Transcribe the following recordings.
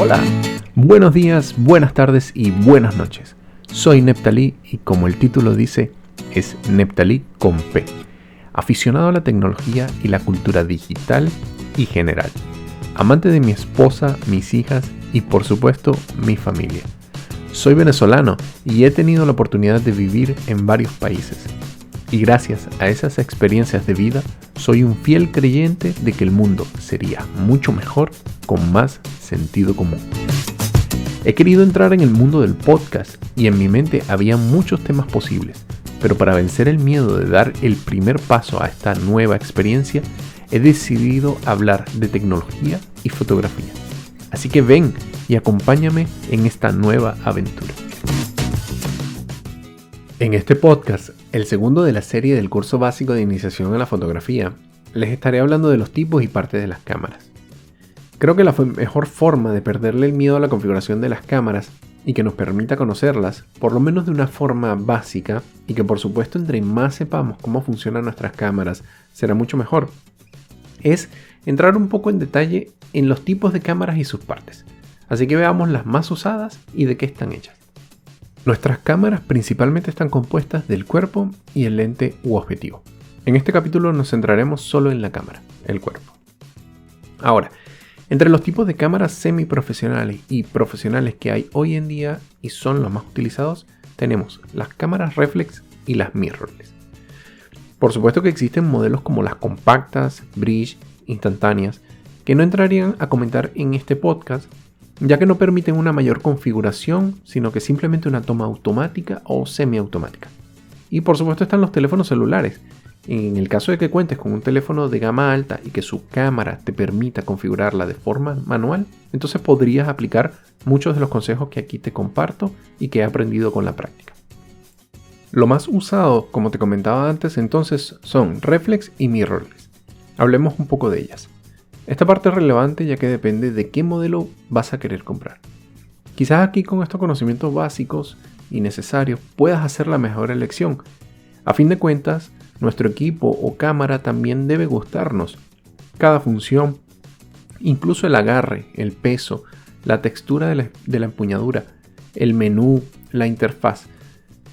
Hola, buenos días, buenas tardes y buenas noches. Soy Neptalí y como el título dice, es Neptalí con P, aficionado a la tecnología y la cultura digital y general, amante de mi esposa, mis hijas y por supuesto mi familia. Soy venezolano y he tenido la oportunidad de vivir en varios países. Y gracias a esas experiencias de vida, soy un fiel creyente de que el mundo sería mucho mejor con más sentido común. He querido entrar en el mundo del podcast y en mi mente había muchos temas posibles, pero para vencer el miedo de dar el primer paso a esta nueva experiencia, he decidido hablar de tecnología y fotografía. Así que ven y acompáñame en esta nueva aventura. En este podcast, el segundo de la serie del curso básico de iniciación a la fotografía, les estaré hablando de los tipos y partes de las cámaras. Creo que la mejor forma de perderle el miedo a la configuración de las cámaras y que nos permita conocerlas, por lo menos de una forma básica, y que por supuesto entre más sepamos cómo funcionan nuestras cámaras, será mucho mejor, es entrar un poco en detalle en los tipos de cámaras y sus partes. Así que veamos las más usadas y de qué están hechas. Nuestras cámaras principalmente están compuestas del cuerpo y el lente u objetivo. En este capítulo nos centraremos solo en la cámara, el cuerpo. Ahora, entre los tipos de cámaras semiprofesionales y profesionales que hay hoy en día y son los más utilizados, tenemos las cámaras reflex y las mirrorless. Por supuesto que existen modelos como las compactas, bridge, instantáneas, que no entrarían a comentar en este podcast, ya que no permiten una mayor configuración, sino que simplemente una toma automática o semiautomática. Y por supuesto están los teléfonos celulares. En el caso de que cuentes con un teléfono de gama alta y que su cámara te permita configurarla de forma manual, entonces podrías aplicar muchos de los consejos que aquí te comparto y que he aprendido con la práctica. Lo más usado, como te comentaba antes, entonces son reflex y mirrorless. Hablemos un poco de ellas. Esta parte es relevante ya que depende de qué modelo vas a querer comprar. Quizás aquí con estos conocimientos básicos y necesarios puedas hacer la mejor elección. A fin de cuentas, nuestro equipo o cámara también debe gustarnos. Cada función, incluso el agarre, el peso, la textura de la, empuñadura, el menú, la interfaz.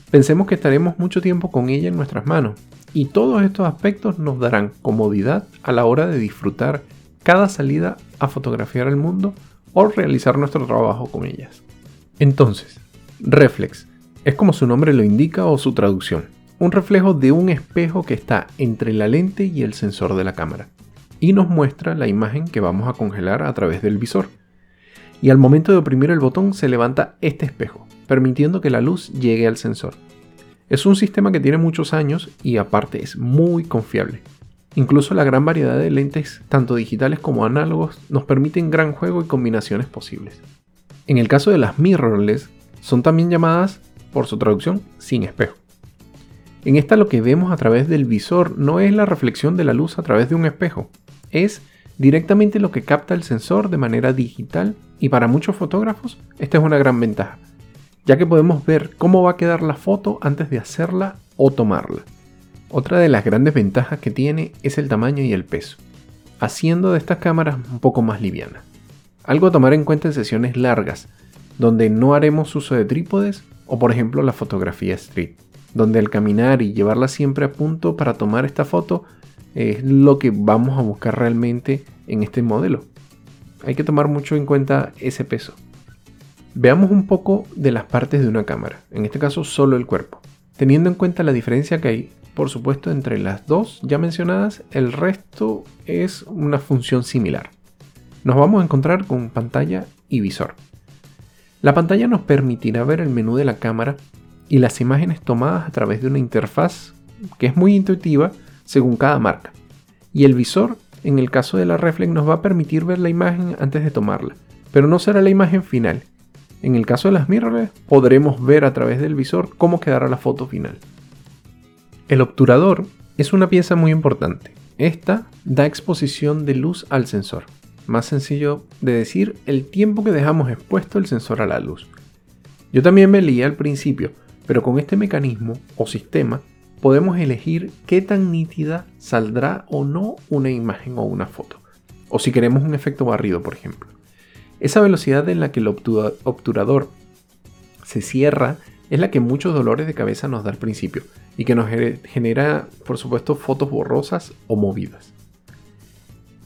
Pensemos que estaremos mucho tiempo con ella en nuestras manos y todos estos aspectos nos darán comodidad a la hora de disfrutar cada salida a fotografiar el mundo o realizar nuestro trabajo con ellas. Entonces, reflex es como su nombre lo indica o su traducción, un reflejo de un espejo que está entre la lente y el sensor de la cámara y nos muestra la imagen que vamos a congelar a través del visor. Y al momento de oprimir el botón se levanta este espejo, permitiendo que la luz llegue al sensor. Es un sistema que tiene muchos años y aparte es muy confiable. Incluso la gran variedad de lentes, tanto digitales como análogos, nos permiten gran juego y combinaciones posibles. En el caso de las mirrorless, son también llamadas, por su traducción, sin espejo. En esta lo que vemos a través del visor no es la reflexión de la luz a través de un espejo, es directamente lo que capta el sensor de manera digital y para muchos fotógrafos esta es una gran ventaja, ya que podemos ver cómo va a quedar la foto antes de hacerla o tomarla. Otra de las grandes ventajas que tiene es el tamaño y el peso, haciendo de estas cámaras un poco más livianas. Algo a tomar en cuenta en sesiones largas, donde no haremos uso de trípodes o por ejemplo la fotografía street, donde el caminar y llevarla siempre a punto para tomar esta foto es lo que vamos a buscar realmente en este modelo. Hay que tomar mucho en cuenta ese peso. Veamos un poco de las partes de una cámara, en este caso solo el cuerpo, teniendo en cuenta la diferencia que hay por supuesto, entre las dos ya mencionadas, el resto es una función similar. Nos vamos a encontrar con pantalla y visor. La pantalla nos permitirá ver el menú de la cámara y las imágenes tomadas a través de una interfaz que es muy intuitiva según cada marca. Y el visor, en el caso de la reflex, nos va a permitir ver la imagen antes de tomarla, pero no será la imagen final. En el caso de las mirrorless, podremos ver a través del visor cómo quedará la foto final. El obturador es una pieza muy importante. Esta da exposición de luz al sensor. Más sencillo de decir, el tiempo que dejamos expuesto el sensor a la luz. Yo también me leía al principio, pero con este mecanismo o sistema podemos elegir qué tan nítida saldrá o no una imagen o una foto. O si queremos un efecto barrido, por ejemplo. Esa velocidad en la que el obturador se cierra es la que muchos dolores de cabeza nos da al principio y que nos genera, por supuesto, fotos borrosas o movidas.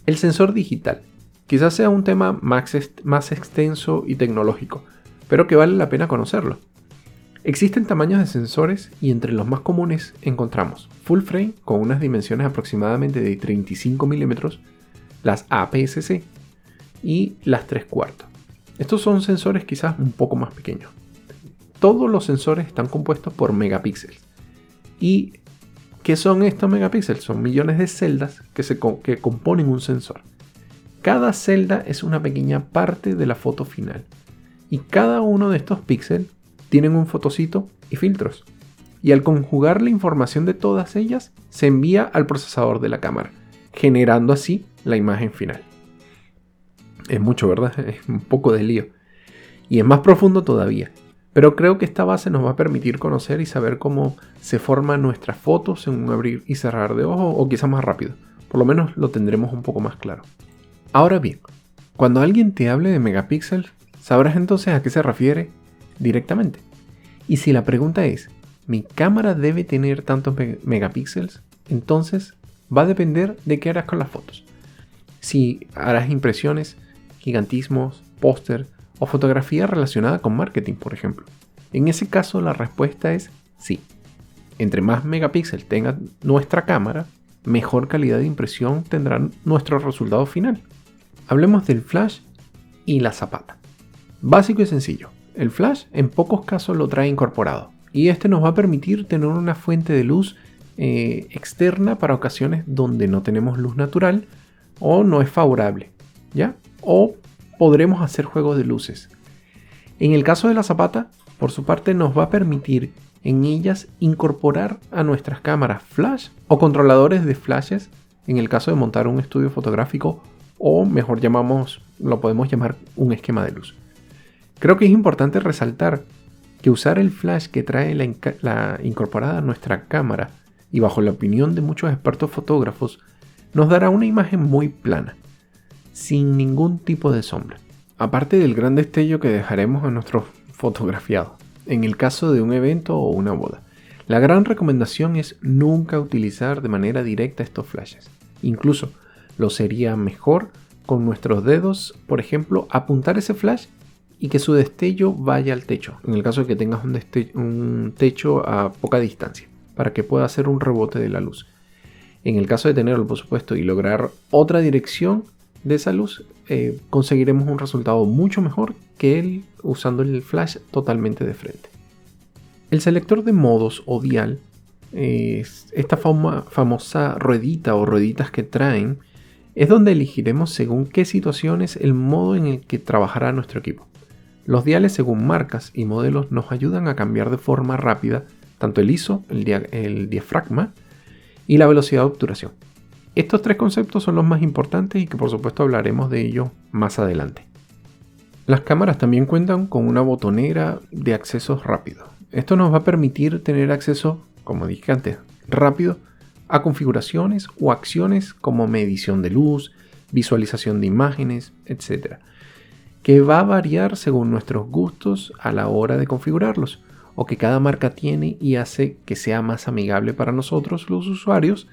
El sensor digital. Quizás sea un tema más, extenso y tecnológico, pero que vale la pena conocerlo. Existen tamaños de sensores y entre los más comunes encontramos full frame con unas dimensiones aproximadamente de 35 milímetros, las APS-C y las 3 cuartos. Estos son sensores quizás un poco más pequeños. Todos los sensores están compuestos por megapíxeles. ¿Y qué son estos megapíxeles? Son millones de celdas que, se, que componen un sensor. Cada celda es una pequeña parte de la foto final. Y cada uno de estos píxeles tienen un fotocito y filtros. Y al conjugar la información de todas ellas, se envía al procesador de la cámara, generando así la imagen final. Es mucho, ¿verdad? Es un poco de lío. Y es más profundo todavía. Pero creo que esta base nos va a permitir conocer y saber cómo se forman nuestras fotos en un abrir y cerrar de ojos o quizás más rápido. Por lo menos lo tendremos un poco más claro. Ahora bien, cuando alguien te hable de megapíxeles, sabrás entonces a qué se refiere directamente. Y si la pregunta es, ¿mi cámara debe tener tantos megapíxeles? Entonces va a depender de qué harás con las fotos. Si harás impresiones, gigantismos, póster o fotografía relacionada con marketing, por ejemplo. En ese caso la respuesta es sí. Entre más megapíxeles tenga nuestra cámara, mejor calidad de impresión tendrá nuestro resultado final. Hablemos del flash y la zapata. Básico y sencillo. El flash en pocos casos lo trae incorporado y este nos va a permitir tener una fuente de luz eh, externa para ocasiones donde no tenemos luz natural o no es favorable, ¿ya? O podremos hacer juegos de luces. En el caso de la zapata, por su parte nos va a permitir en ellas incorporar a nuestras cámaras flash o controladores de flashes en el caso de montar un estudio fotográfico o mejor llamamos, lo podemos llamar un esquema de luz. Creo que es importante resaltar que usar el flash que trae la, la incorporada a nuestra cámara y bajo la opinión de muchos expertos fotógrafos nos dará una imagen muy plana, sin ningún tipo de sombra, aparte del gran destello que dejaremos a nuestro fotografiado, en el caso de un evento o una boda. La gran recomendación es nunca utilizar de manera directa estos flashes. Incluso lo sería mejor con nuestros dedos, por ejemplo, apuntar ese flash y que su destello vaya al techo, en el caso de que tengas un, techo a poca distancia, para que pueda hacer un rebote de la luz. En el caso de tenerlo, por supuesto, y lograr otra dirección de esa luz, eh, conseguiremos un resultado mucho mejor que él usando el flash totalmente de frente. El selector de modos o dial, esta famosa ruedita o rueditas que traen, es donde elegiremos según qué situaciones el modo en el que trabajará nuestro equipo. Los diales según marcas y modelos nos ayudan a cambiar de forma rápida tanto el ISO, el, diafragma y la velocidad de obturación. Estos tres conceptos son los más importantes y que por supuesto hablaremos de ellos más adelante. Las cámaras también cuentan con una botonera de acceso rápido. Esto nos va a permitir tener acceso, como dije antes, rápido a configuraciones o acciones como medición de luz, visualización de imágenes, etc que va a variar según nuestros gustos a la hora de configurarlos, o que cada marca tiene y hace que sea más amigable para nosotros los usuarios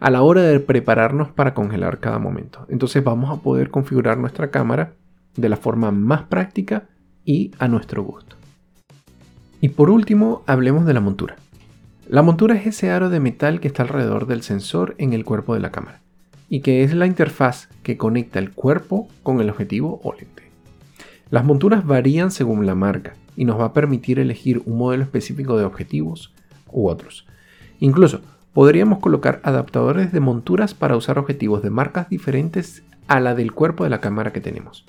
a la hora de prepararnos para congelar cada momento. Entonces vamos a poder configurar nuestra cámara de la forma más práctica y a nuestro gusto. Y por último, hablemos de la montura. La montura es ese aro de metal que está alrededor del sensor en el cuerpo de la cámara y que es la interfaz que conecta el cuerpo con el objetivo o lente. Las monturas varían según la marca y nos va a permitir elegir un modelo específico de objetivos u otros. Incluso podríamos colocar adaptadores de monturas para usar objetivos de marcas diferentes a la del cuerpo de la cámara que tenemos.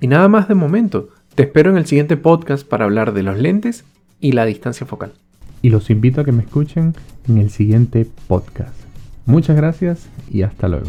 Y nada más de momento, te espero en el siguiente podcast para hablar de los lentes y la distancia focal. Y los invito a que me escuchen en el siguiente podcast. Muchas gracias y hasta luego.